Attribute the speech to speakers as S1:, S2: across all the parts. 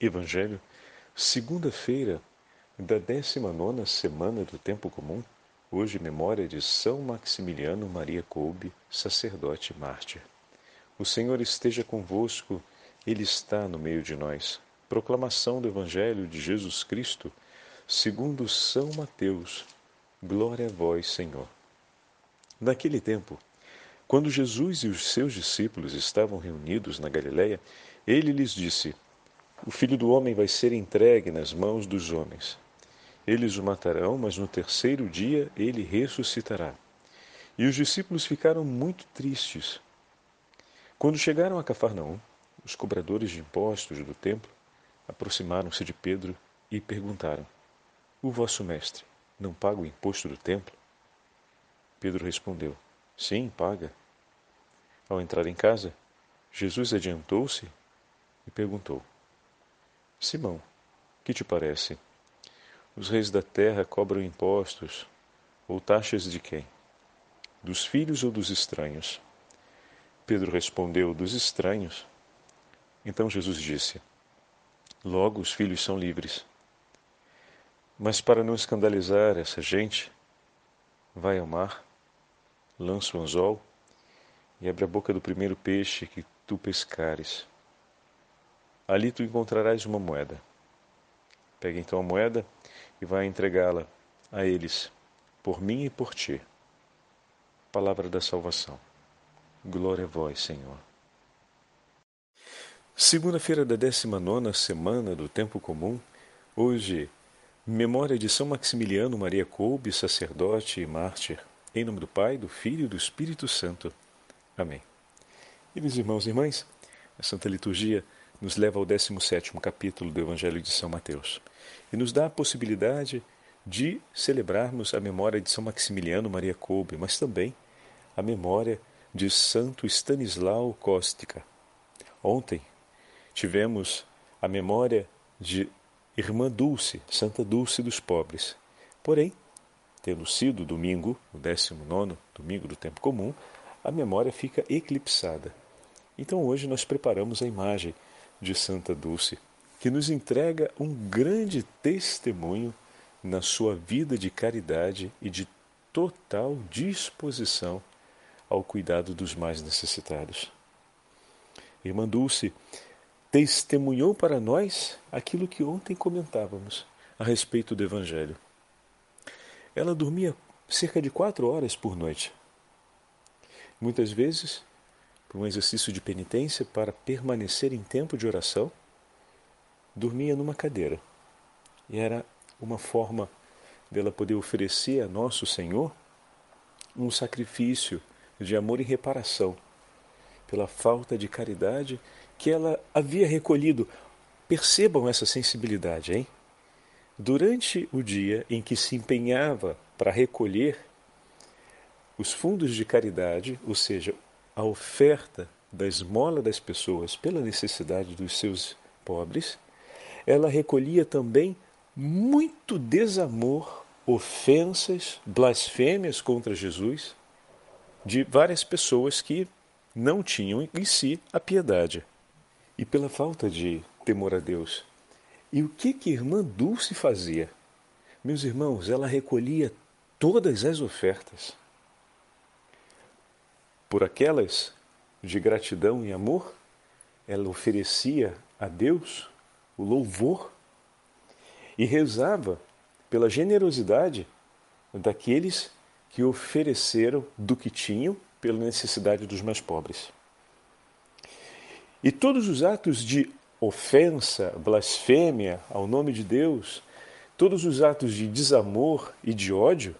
S1: Evangelho, segunda-feira da 19 semana do Tempo Comum, hoje memória de São Maximiliano Maria Kolbe, sacerdote mártir. O Senhor esteja convosco, Ele está no meio de nós. Proclamação do Evangelho de Jesus Cristo, segundo São Mateus. Glória a vós, Senhor. Naquele tempo, quando Jesus e os seus discípulos estavam reunidos na Galiléia, ele lhes disse: o filho do homem vai ser entregue nas mãos dos homens. Eles o matarão, mas no terceiro dia ele ressuscitará. E os discípulos ficaram muito tristes. Quando chegaram a Cafarnaum, os cobradores de impostos do templo aproximaram-se de Pedro e perguntaram: O vosso mestre não paga o imposto do templo? Pedro respondeu: Sim, paga. Ao entrar em casa, Jesus adiantou-se e perguntou: Simão, que te parece? Os reis da terra cobram impostos ou taxas de quem? Dos filhos ou dos estranhos? Pedro respondeu: Dos estranhos. Então Jesus disse: Logo os filhos são livres. Mas para não escandalizar essa gente, vai ao mar, lança o anzol e abre a boca do primeiro peixe que tu pescares. Ali tu encontrarás uma moeda. Pega então a moeda e vai entregá-la a eles, por mim e por ti. Palavra da salvação. Glória a vós, Senhor. Segunda-feira da 19 semana do Tempo Comum, hoje, memória de São Maximiliano Maria Kolbe, sacerdote e mártir, em nome do Pai, do Filho e do Espírito Santo. Amém. E meus irmãos e irmãs, a Santa Liturgia nos leva ao 17 capítulo do Evangelho de São Mateus e nos dá a possibilidade de celebrarmos a memória de São Maximiliano Maria Kolbe, mas também a memória de Santo Stanislau Kostka. Ontem tivemos a memória de Irmã Dulce, Santa Dulce dos Pobres. Porém, tendo sido domingo, o 19 domingo do tempo comum, a memória fica eclipsada. Então hoje nós preparamos a imagem de Santa Dulce, que nos entrega um grande testemunho na sua vida de caridade e de total disposição ao cuidado dos mais necessitados. Irmã Dulce testemunhou para nós aquilo que ontem comentávamos a respeito do Evangelho. Ela dormia cerca de quatro horas por noite. Muitas vezes por um exercício de penitência para permanecer em tempo de oração, dormia numa cadeira. E era uma forma dela poder oferecer a nosso Senhor um sacrifício de amor e reparação pela falta de caridade que ela havia recolhido. Percebam essa sensibilidade, hein? Durante o dia em que se empenhava para recolher os fundos de caridade, ou seja, a oferta da esmola das pessoas pela necessidade dos seus pobres, ela recolhia também muito desamor, ofensas, blasfêmias contra Jesus de várias pessoas que não tinham em si a piedade e pela falta de temor a Deus. E o que que irmã Dulce fazia? Meus irmãos, ela recolhia todas as ofertas por aquelas de gratidão e amor, ela oferecia a Deus o louvor e rezava pela generosidade daqueles que ofereceram do que tinham pela necessidade dos mais pobres. E todos os atos de ofensa, blasfêmia ao nome de Deus, todos os atos de desamor e de ódio,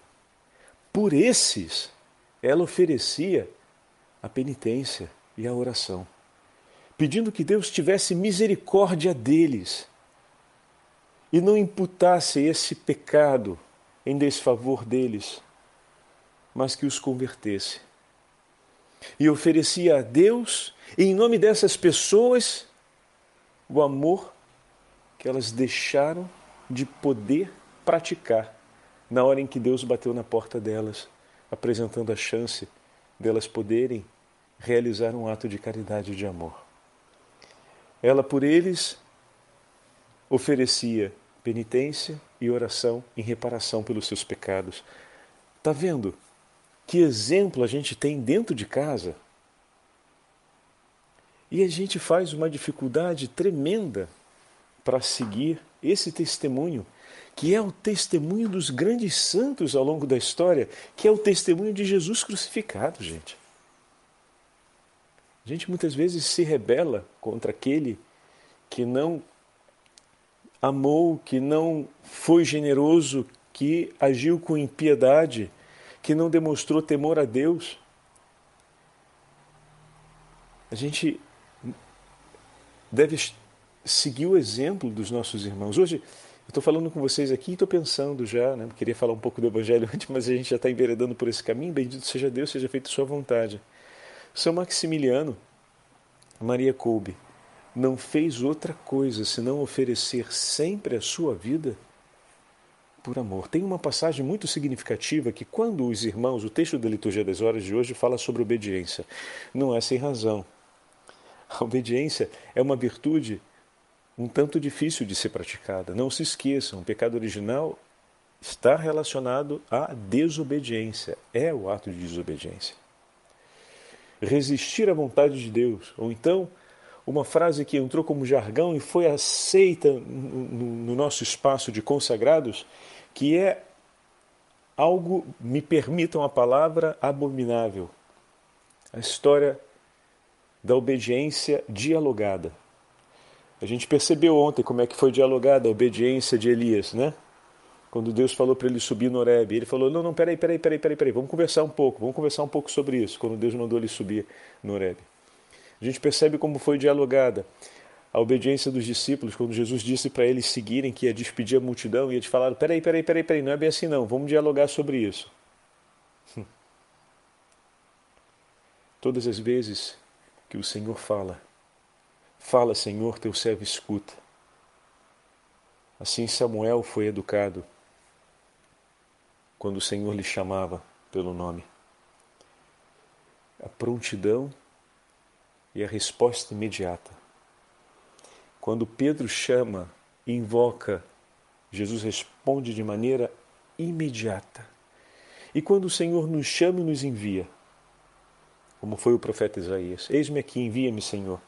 S1: por esses ela oferecia a penitência e a oração, pedindo que Deus tivesse misericórdia deles e não imputasse esse pecado em desfavor deles, mas que os convertesse. E oferecia a Deus, em nome dessas pessoas, o amor que elas deixaram de poder praticar na hora em que Deus bateu na porta delas, apresentando a chance delas poderem realizar um ato de caridade e de amor. Ela por eles oferecia penitência e oração em reparação pelos seus pecados. Tá vendo que exemplo a gente tem dentro de casa? E a gente faz uma dificuldade tremenda para seguir esse testemunho, que é o testemunho dos grandes santos ao longo da história, que é o testemunho de Jesus crucificado, gente. A gente muitas vezes se rebela contra aquele que não amou, que não foi generoso, que agiu com impiedade, que não demonstrou temor a Deus. A gente deve seguir o exemplo dos nossos irmãos. Hoje, eu estou falando com vocês aqui e estou pensando já, né? queria falar um pouco do Evangelho antes, mas a gente já está enveredando por esse caminho. Bendito seja Deus, seja feita sua vontade. São Maximiliano, Maria Kolbe, não fez outra coisa senão oferecer sempre a sua vida por amor. Tem uma passagem muito significativa que, quando os irmãos, o texto da liturgia das horas de hoje fala sobre obediência, não é sem razão. A obediência é uma virtude um tanto difícil de ser praticada. Não se esqueçam, o pecado original está relacionado à desobediência, é o ato de desobediência. Resistir à vontade de Deus, ou então uma frase que entrou como jargão e foi aceita no nosso espaço de consagrados, que é algo, me permitam a palavra, abominável. A história da obediência dialogada. A gente percebeu ontem como é que foi dialogada a obediência de Elias, né? Quando Deus falou para ele subir no Horebe, ele falou: Não, não, peraí, peraí, peraí, peraí, peraí, vamos conversar um pouco, vamos conversar um pouco sobre isso. Quando Deus mandou ele subir no Horebe. A gente percebe como foi dialogada a obediência dos discípulos quando Jesus disse para eles seguirem, que ia despedir a multidão, e eles falaram: peraí, peraí, peraí, peraí, não é bem assim não, vamos dialogar sobre isso. Todas as vezes que o Senhor fala, fala, Senhor, teu servo escuta. Assim Samuel foi educado quando o Senhor lhe chamava pelo nome. A prontidão e a resposta imediata. Quando Pedro chama e invoca, Jesus responde de maneira imediata. E quando o Senhor nos chama e nos envia, como foi o profeta Isaías: Eis-me aqui, envia-me, Senhor.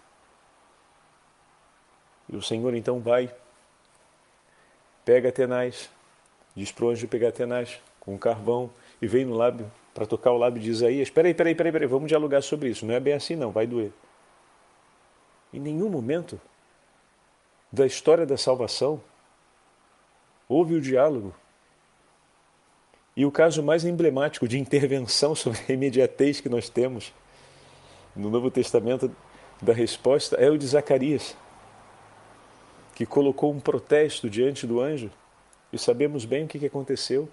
S1: E o Senhor então vai, pega Atenais, diz para o anjo pegar Atenais com carvão e vem no lábio para tocar o lábio de Isaías. Peraí, peraí, peraí, peraí, vamos dialogar sobre isso. Não é bem assim, não, vai doer. Em nenhum momento da história da salvação houve o diálogo. E o caso mais emblemático de intervenção sobre a imediatez que nós temos no Novo Testamento da resposta é o de Zacarias, que colocou um protesto diante do anjo, e sabemos bem o que aconteceu.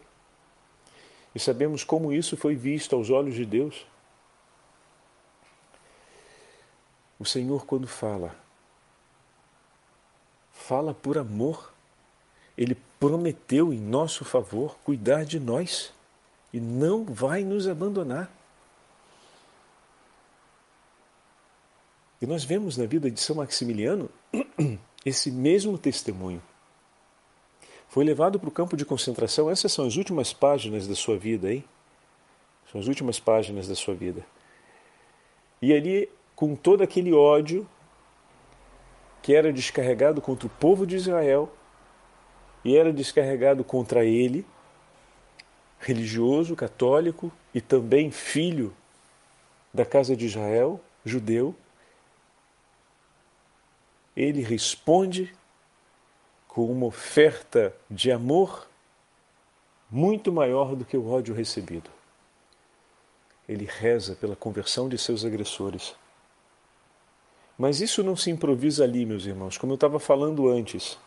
S1: E sabemos como isso foi visto aos olhos de Deus. O Senhor, quando fala, fala por amor. Ele prometeu em nosso favor cuidar de nós e não vai nos abandonar. E nós vemos na vida de São Maximiliano esse mesmo testemunho. Foi levado para o campo de concentração, essas são as últimas páginas da sua vida, hein? São as últimas páginas da sua vida. E ali com todo aquele ódio que era descarregado contra o povo de Israel e era descarregado contra ele, religioso, católico e também filho da casa de Israel, judeu, ele responde com uma oferta de amor muito maior do que o ódio recebido. Ele reza pela conversão de seus agressores. Mas isso não se improvisa ali, meus irmãos, como eu estava falando antes.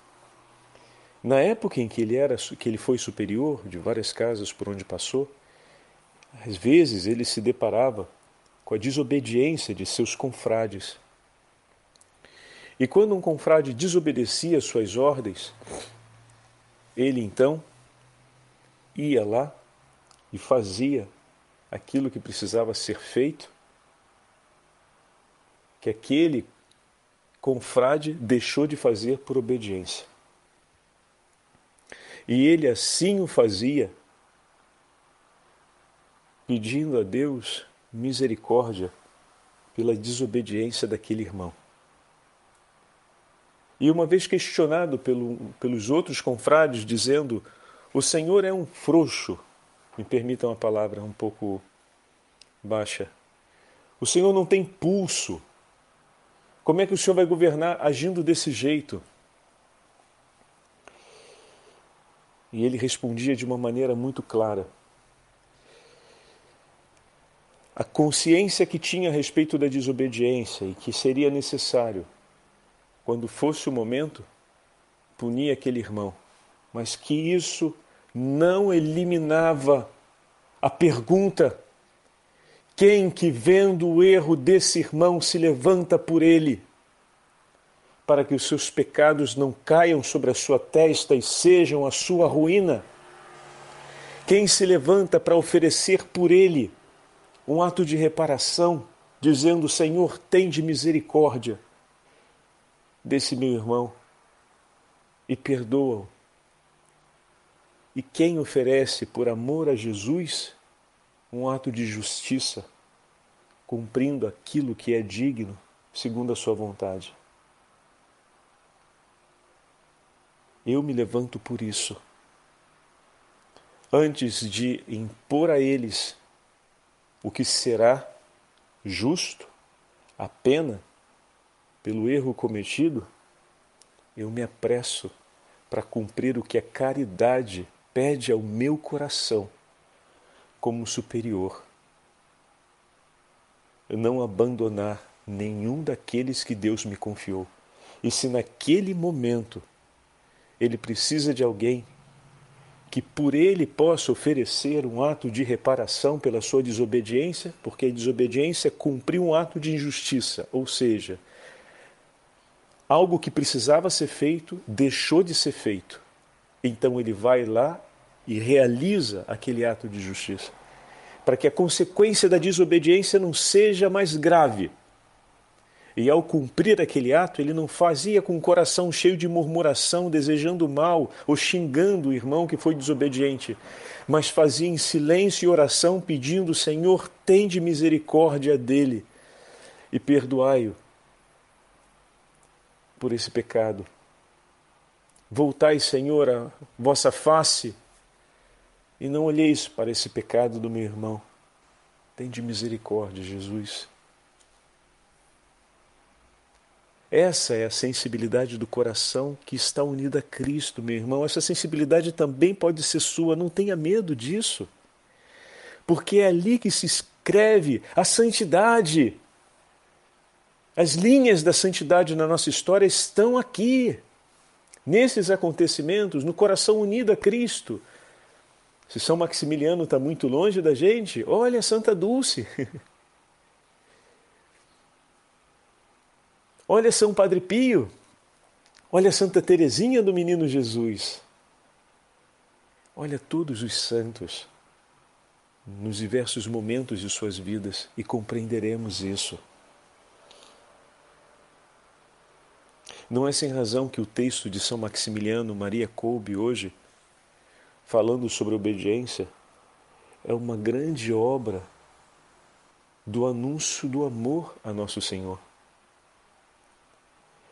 S1: Na época em que ele era que ele foi superior de várias casas por onde passou, às vezes ele se deparava com a desobediência de seus confrades. E quando um confrade desobedecia suas ordens, ele então ia lá e fazia aquilo que precisava ser feito que aquele confrade deixou de fazer por obediência. E ele assim o fazia, pedindo a Deus misericórdia pela desobediência daquele irmão. E uma vez questionado pelo, pelos outros confrades, dizendo: O Senhor é um frouxo, me permitam a palavra um pouco baixa. O Senhor não tem pulso. Como é que o Senhor vai governar agindo desse jeito? E ele respondia de uma maneira muito clara. A consciência que tinha a respeito da desobediência e que seria necessário, quando fosse o momento, punir aquele irmão, mas que isso não eliminava a pergunta: quem que vendo o erro desse irmão se levanta por ele? Para que os seus pecados não caiam sobre a sua testa e sejam a sua ruína? Quem se levanta para oferecer por ele um ato de reparação, dizendo: Senhor, tem de misericórdia desse meu irmão e perdoa-o e quem oferece por amor a Jesus um ato de justiça, cumprindo aquilo que é digno, segundo a sua vontade. Eu me levanto por isso. Antes de impor a eles o que será justo, a pena pelo erro cometido, eu me apresso para cumprir o que é caridade pede ao meu coração como superior. Não abandonar nenhum daqueles que Deus me confiou. E se naquele momento ele precisa de alguém que por ele possa oferecer um ato de reparação pela sua desobediência, porque a desobediência cumpriu um ato de injustiça, ou seja, algo que precisava ser feito deixou de ser feito. Então ele vai lá e realiza aquele ato de justiça, para que a consequência da desobediência não seja mais grave. E ao cumprir aquele ato, ele não fazia com o coração cheio de murmuração, desejando mal ou xingando o irmão que foi desobediente, mas fazia em silêncio e oração, pedindo: Senhor, tende misericórdia dele e perdoai-o por esse pecado. Voltai, Senhor, a vossa face e não olheis para esse pecado do meu irmão. Tem de misericórdia, Jesus. Essa é a sensibilidade do coração que está unida a Cristo, meu irmão. Essa sensibilidade também pode ser sua, não tenha medo disso. Porque é ali que se escreve a santidade. As linhas da santidade na nossa história estão aqui, nesses acontecimentos, no coração unido a Cristo. Se São Maximiliano está muito longe da gente, olha Santa Dulce. olha São Padre Pio. Olha Santa Teresinha do Menino Jesus. Olha todos os santos nos diversos momentos de suas vidas e compreenderemos isso. Não é sem razão que o texto de São Maximiliano Maria Kolbe hoje falando sobre obediência, é uma grande obra do anúncio do amor a nosso Senhor.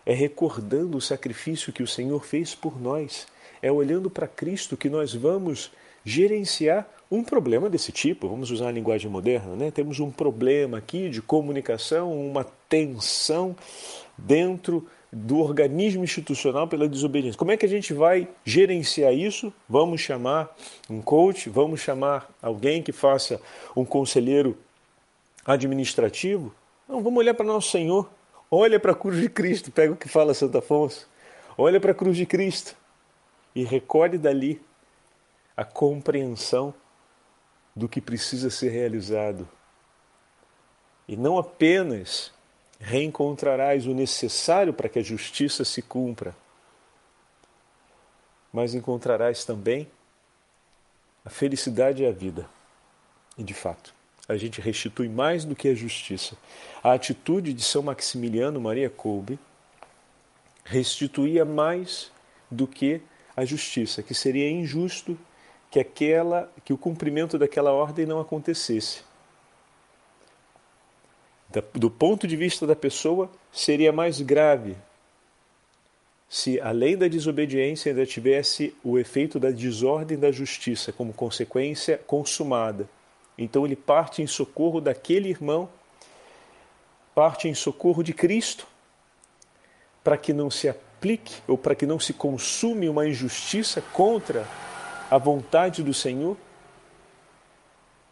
S1: É recordando o sacrifício que o Senhor fez por nós. É olhando para Cristo que nós vamos gerenciar um problema desse tipo. Vamos usar a linguagem moderna, né? Temos um problema aqui de comunicação, uma tensão dentro do organismo institucional pela desobediência. Como é que a gente vai gerenciar isso? Vamos chamar um coach, vamos chamar alguém que faça um conselheiro administrativo? Não, vamos olhar para nosso Senhor. Olha para a cruz de Cristo, pega o que fala Santo Afonso. Olha para a cruz de Cristo e recolhe dali a compreensão do que precisa ser realizado. E não apenas reencontrarás o necessário para que a justiça se cumpra, mas encontrarás também a felicidade e a vida. E de fato, a gente restitui mais do que a justiça. A atitude de São Maximiliano Maria Kolbe restituía mais do que a justiça, que seria injusto que aquela que o cumprimento daquela ordem não acontecesse. Do ponto de vista da pessoa, seria mais grave se, além da desobediência, ainda tivesse o efeito da desordem da justiça como consequência consumada. Então ele parte em socorro daquele irmão, parte em socorro de Cristo, para que não se aplique ou para que não se consume uma injustiça contra a vontade do Senhor,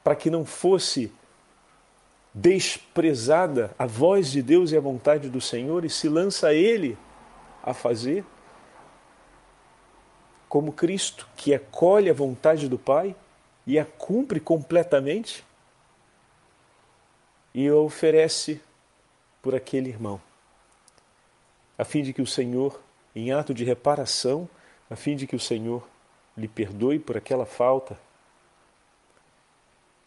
S1: para que não fosse desprezada a voz de Deus e a vontade do Senhor e se lança ele a fazer, como Cristo, que acolhe a vontade do Pai e a cumpre completamente e a oferece por aquele irmão, a fim de que o Senhor, em ato de reparação, a fim de que o Senhor lhe perdoe por aquela falta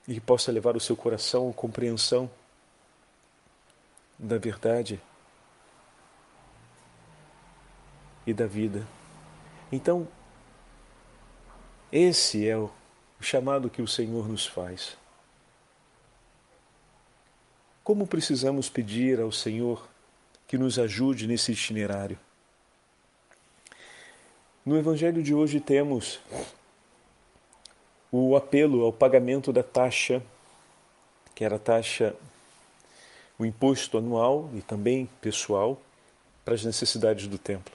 S1: e que possa levar o seu coração à compreensão da verdade e da vida. Então, esse é o chamado que o Senhor nos faz. Como precisamos pedir ao Senhor que nos ajude nesse itinerário? No Evangelho de hoje temos o apelo ao pagamento da taxa, que era a taxa, o imposto anual e também pessoal para as necessidades do templo.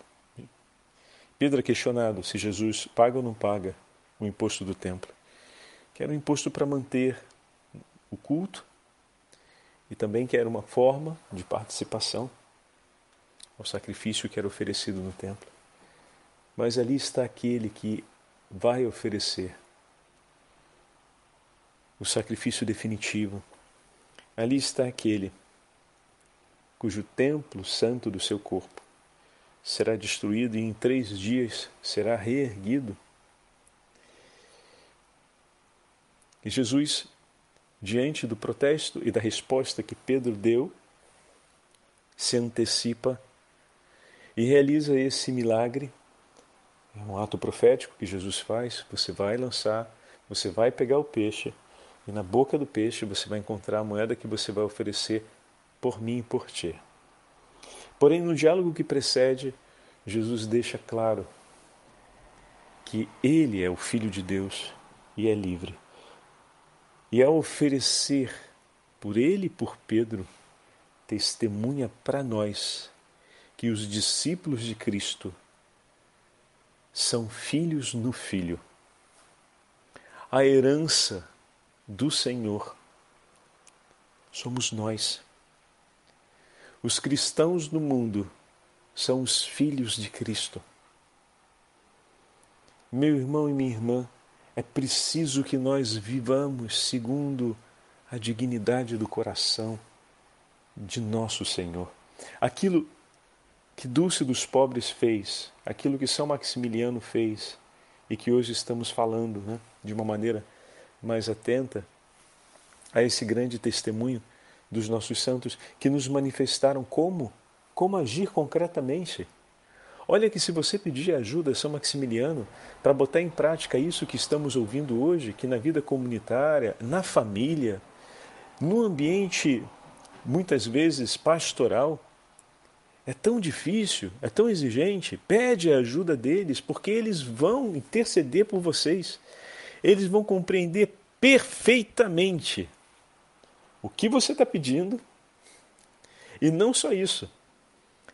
S1: Pedro é questionado se Jesus paga ou não paga o imposto do templo, que era um imposto para manter o culto e também que era uma forma de participação ao sacrifício que era oferecido no templo. Mas ali está aquele que vai oferecer o sacrifício definitivo. Ali está aquele cujo templo santo do seu corpo será destruído e em três dias será reerguido. E Jesus, diante do protesto e da resposta que Pedro deu, se antecipa e realiza esse milagre é um ato profético que Jesus faz. Você vai lançar, você vai pegar o peixe, e na boca do peixe você vai encontrar a moeda que você vai oferecer por mim e por ti. Porém, no diálogo que precede, Jesus deixa claro que ele é o Filho de Deus e é livre. E ao oferecer por ele e por Pedro, testemunha para nós que os discípulos de Cristo são filhos no Filho. A herança do Senhor somos nós. Os cristãos no mundo são os filhos de Cristo. Meu irmão e minha irmã, é preciso que nós vivamos segundo a dignidade do coração de nosso Senhor. Aquilo que Dulce dos Pobres fez, aquilo que São Maximiliano fez e que hoje estamos falando né, de uma maneira mais atenta a esse grande testemunho dos nossos santos que nos manifestaram como, como agir concretamente. Olha que se você pedir ajuda a São Maximiliano para botar em prática isso que estamos ouvindo hoje, que na vida comunitária, na família, no ambiente muitas vezes pastoral, é tão difícil, é tão exigente, pede a ajuda deles, porque eles vão interceder por vocês. Eles vão compreender perfeitamente o que você está pedindo. E não só isso.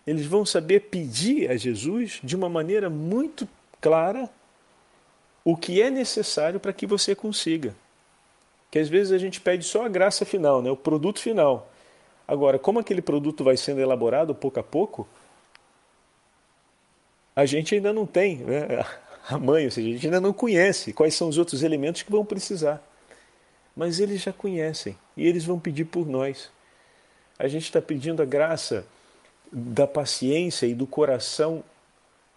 S1: Eles vão saber pedir a Jesus de uma maneira muito clara o que é necessário para que você consiga. Que às vezes a gente pede só a graça final, né? o produto final. Agora, como aquele produto vai sendo elaborado pouco a pouco, a gente ainda não tem né, a mãe, ou seja, a gente ainda não conhece quais são os outros elementos que vão precisar. Mas eles já conhecem e eles vão pedir por nós. A gente está pedindo a graça da paciência e do coração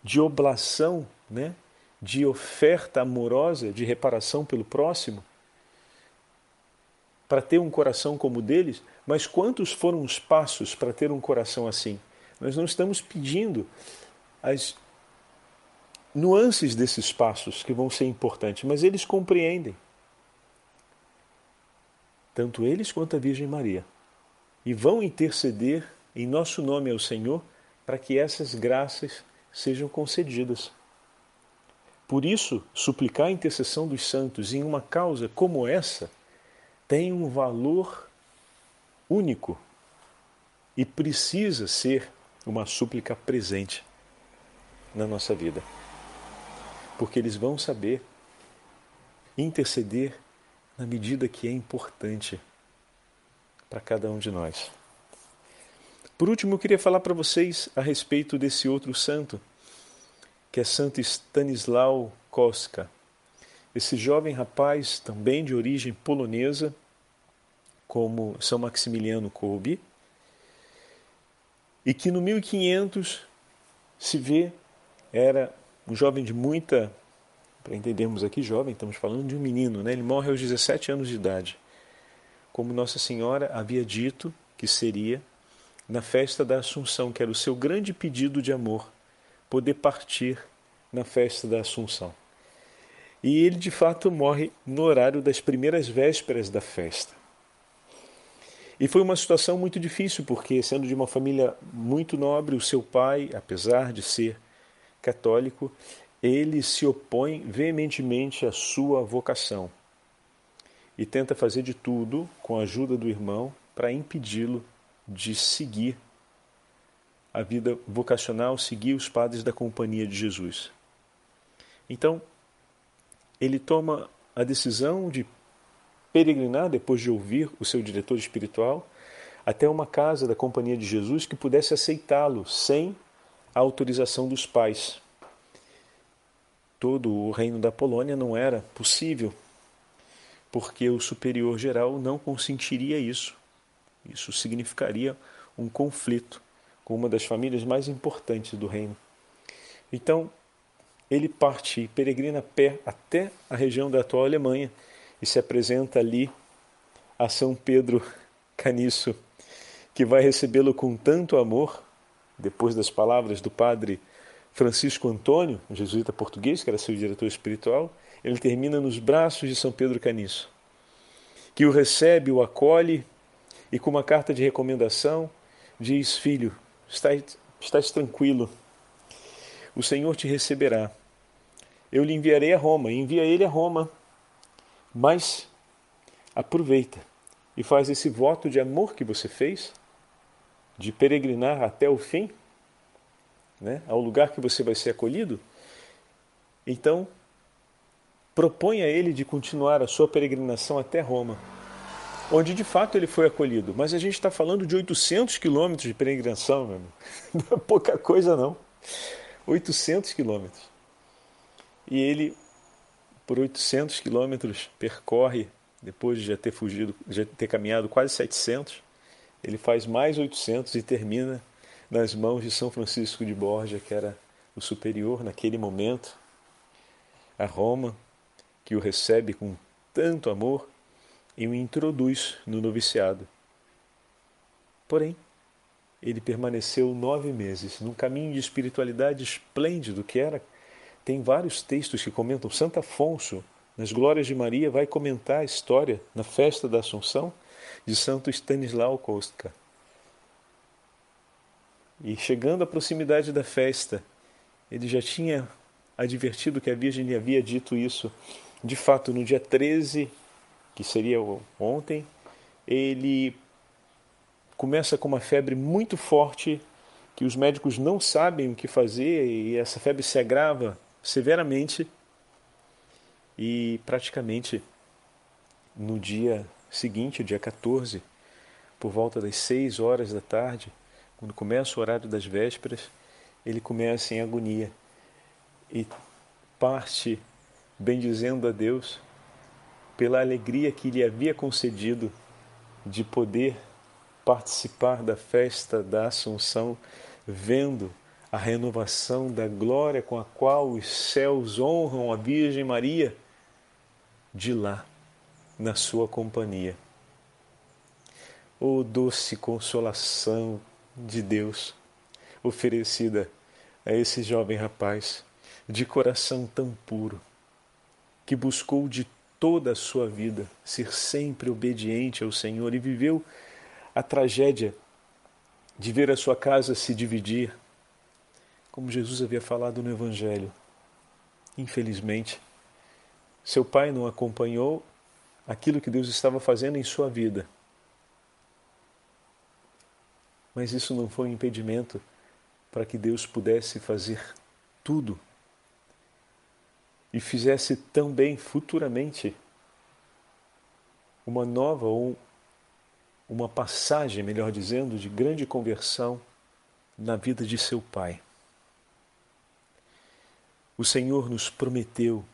S1: de oblação, né? de oferta amorosa, de reparação pelo próximo, para ter um coração como o deles, mas quantos foram os passos para ter um coração assim? Nós não estamos pedindo as nuances desses passos que vão ser importantes, mas eles compreendem. Tanto eles quanto a Virgem Maria. E vão interceder em nosso nome ao Senhor para que essas graças sejam concedidas. Por isso, suplicar a intercessão dos santos em uma causa como essa tem um valor único e precisa ser uma súplica presente na nossa vida. Porque eles vão saber interceder na medida que é importante para cada um de nós. Por último, eu queria falar para vocês a respeito desse outro santo, que é Santo Stanislau Koska. Esse jovem rapaz, também de origem polonesa, como São Maximiliano Kolbe, e que no 1500 se vê era um jovem de muita, para entendermos aqui jovem, estamos falando de um menino, né? Ele morre aos 17 anos de idade. Como Nossa Senhora havia dito que seria na festa da Assunção, que era o seu grande pedido de amor, poder partir na festa da Assunção. E ele de fato morre no horário das primeiras vésperas da festa. E foi uma situação muito difícil, porque, sendo de uma família muito nobre, o seu pai, apesar de ser católico, ele se opõe veementemente à sua vocação e tenta fazer de tudo, com a ajuda do irmão, para impedi-lo de seguir a vida vocacional, seguir os padres da Companhia de Jesus. Então, ele toma a decisão de peregrinar, depois de ouvir o seu diretor espiritual, até uma casa da Companhia de Jesus que pudesse aceitá-lo sem a autorização dos pais. Todo o reino da Polônia não era possível, porque o superior geral não consentiria isso. Isso significaria um conflito com uma das famílias mais importantes do reino. Então, ele parte e peregrina a pé até a região da atual Alemanha e se apresenta ali a São Pedro Caniço, que vai recebê-lo com tanto amor, depois das palavras do padre Francisco Antônio, um jesuíta português, que era seu diretor espiritual, ele termina nos braços de São Pedro Caniço, que o recebe, o acolhe e, com uma carta de recomendação, diz: Filho, estás, estás tranquilo, o Senhor te receberá. Eu lhe enviarei a Roma, envia ele a Roma mas aproveita e faz esse voto de amor que você fez, de peregrinar até o fim, né, ao lugar que você vai ser acolhido. Então, propõe a ele de continuar a sua peregrinação até Roma, onde de fato ele foi acolhido. Mas a gente está falando de 800 quilômetros de peregrinação, meu amigo. não é pouca coisa não. 800 quilômetros. E ele por 800 quilômetros, percorre, depois de já ter fugido, já ter caminhado quase 700, ele faz mais 800 e termina nas mãos de São Francisco de Borja, que era o superior naquele momento, a Roma, que o recebe com tanto amor e o introduz no noviciado. Porém, ele permaneceu nove meses num caminho de espiritualidade esplêndido que era tem vários textos que comentam. Santo Afonso, nas Glórias de Maria, vai comentar a história na festa da Assunção de Santo Stanislau Kostka. E chegando à proximidade da festa, ele já tinha advertido que a Virgem lhe havia dito isso. De fato, no dia 13, que seria ontem, ele começa com uma febre muito forte que os médicos não sabem o que fazer e essa febre se agrava severamente e praticamente no dia seguinte, dia 14, por volta das 6 horas da tarde, quando começa o horário das vésperas, ele começa em agonia e parte bendizendo a Deus pela alegria que lhe havia concedido de poder participar da festa da Assunção, vendo a renovação da glória com a qual os céus honram a Virgem Maria de lá, na sua companhia. Oh doce consolação de Deus oferecida a esse jovem rapaz, de coração tão puro, que buscou de toda a sua vida ser sempre obediente ao Senhor e viveu a tragédia de ver a sua casa se dividir, como Jesus havia falado no Evangelho. Infelizmente, seu pai não acompanhou aquilo que Deus estava fazendo em sua vida. Mas isso não foi um impedimento para que Deus pudesse fazer tudo e fizesse também futuramente uma nova ou uma passagem, melhor dizendo, de grande conversão na vida de seu pai. O Senhor nos prometeu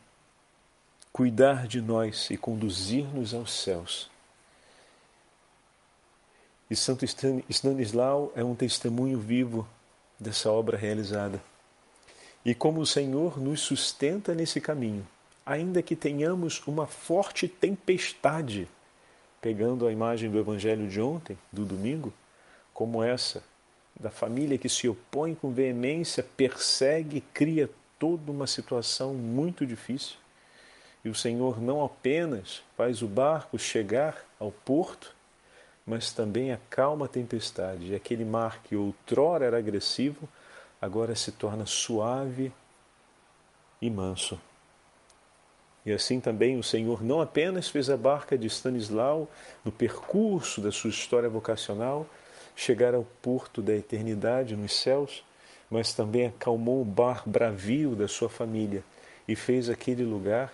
S1: cuidar de nós e conduzir-nos aos céus. E Santo Stanislau é um testemunho vivo dessa obra realizada. E como o Senhor nos sustenta nesse caminho, ainda que tenhamos uma forte tempestade, pegando a imagem do evangelho de ontem, do domingo, como essa, da família que se opõe com veemência, persegue, cria toda uma situação muito difícil. E o Senhor não apenas faz o barco chegar ao porto, mas também acalma a tempestade. E aquele mar que outrora era agressivo, agora se torna suave e manso. E assim também o Senhor não apenas fez a barca de Stanislau, no percurso da sua história vocacional, chegar ao porto da eternidade nos céus, mas também acalmou o bar bravio da sua família e fez aquele lugar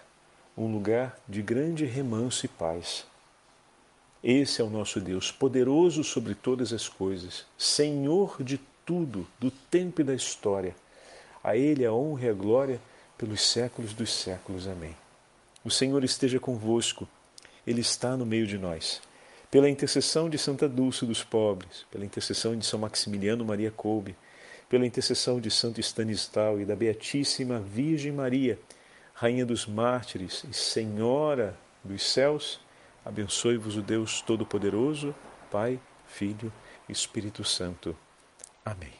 S1: um lugar de grande remanso e paz. Esse é o nosso Deus, poderoso sobre todas as coisas, Senhor de tudo, do tempo e da história. A Ele a honra e a glória pelos séculos dos séculos. Amém. O Senhor esteja convosco, Ele está no meio de nós. Pela intercessão de Santa Dulce dos pobres, pela intercessão de São Maximiliano Maria Kolbe, pela intercessão de Santo Stanislau e da Beatíssima Virgem Maria, Rainha dos Mártires e Senhora dos céus, abençoe-vos o Deus Todo-Poderoso, Pai, Filho e Espírito Santo. Amém.